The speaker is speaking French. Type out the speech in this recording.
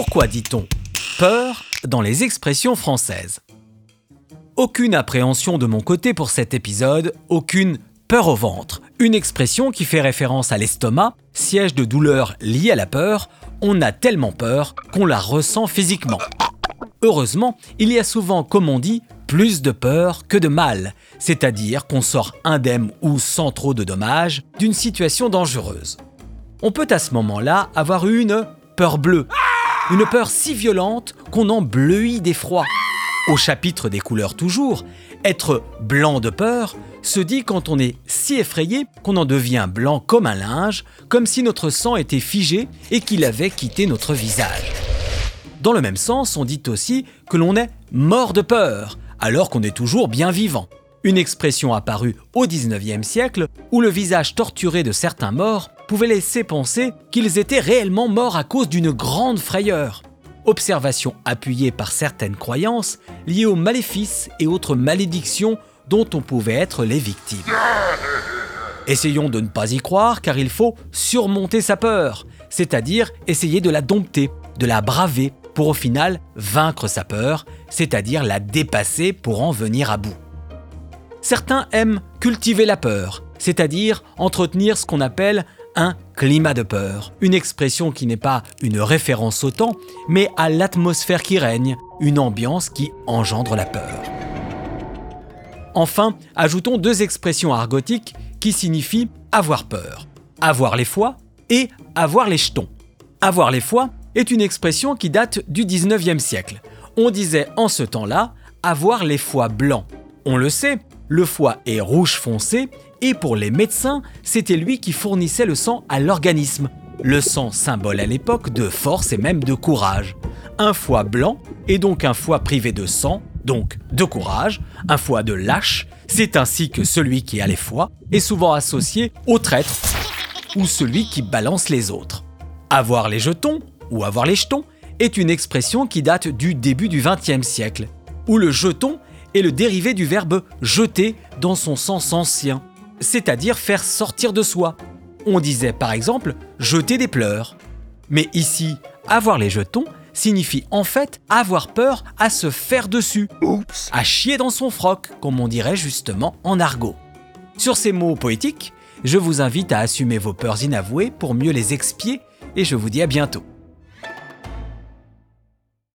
Pourquoi dit-on peur dans les expressions françaises? Aucune appréhension de mon côté pour cet épisode, aucune peur au ventre, une expression qui fait référence à l'estomac, siège de douleur liée à la peur, on a tellement peur qu'on la ressent physiquement. Heureusement, il y a souvent, comme on dit, plus de peur que de mal, c'est-à-dire qu'on sort indemne ou sans trop de dommages d'une situation dangereuse. On peut à ce moment-là avoir une peur bleue, une peur si violente qu'on en bleuit d'effroi. Au chapitre des couleurs toujours, être blanc de peur se dit quand on est si effrayé qu'on en devient blanc comme un linge, comme si notre sang était figé et qu'il avait quitté notre visage. Dans le même sens, on dit aussi que l'on est mort de peur, alors qu'on est toujours bien vivant. Une expression apparue au XIXe siècle où le visage torturé de certains morts pouvait laisser penser qu'ils étaient réellement morts à cause d'une grande frayeur. Observation appuyée par certaines croyances liées aux maléfices et autres malédictions dont on pouvait être les victimes. Essayons de ne pas y croire car il faut surmonter sa peur, c'est-à-dire essayer de la dompter, de la braver pour au final vaincre sa peur, c'est-à-dire la dépasser pour en venir à bout. Certains aiment cultiver la peur, c'est-à-dire entretenir ce qu'on appelle un climat de peur, une expression qui n'est pas une référence au temps, mais à l'atmosphère qui règne, une ambiance qui engendre la peur. Enfin, ajoutons deux expressions argotiques qui signifient avoir peur, avoir les foies et avoir les jetons. Avoir les foies est une expression qui date du 19e siècle. On disait en ce temps-là avoir les foies blancs. On le sait, le foie est rouge foncé et pour les médecins, c'était lui qui fournissait le sang à l'organisme. Le sang symbole à l'époque de force et même de courage. Un foie blanc est donc un foie privé de sang, donc de courage, un foie de lâche, c'est ainsi que celui qui a les foies est souvent associé au traître ou celui qui balance les autres. Avoir les jetons ou avoir les jetons est une expression qui date du début du XXe siècle, où le jeton est le dérivé du verbe jeter dans son sens ancien, c'est-à-dire faire sortir de soi. On disait par exemple jeter des pleurs. Mais ici, avoir les jetons signifie en fait avoir peur à se faire dessus, à chier dans son froc, comme on dirait justement en argot. Sur ces mots poétiques, je vous invite à assumer vos peurs inavouées pour mieux les expier et je vous dis à bientôt.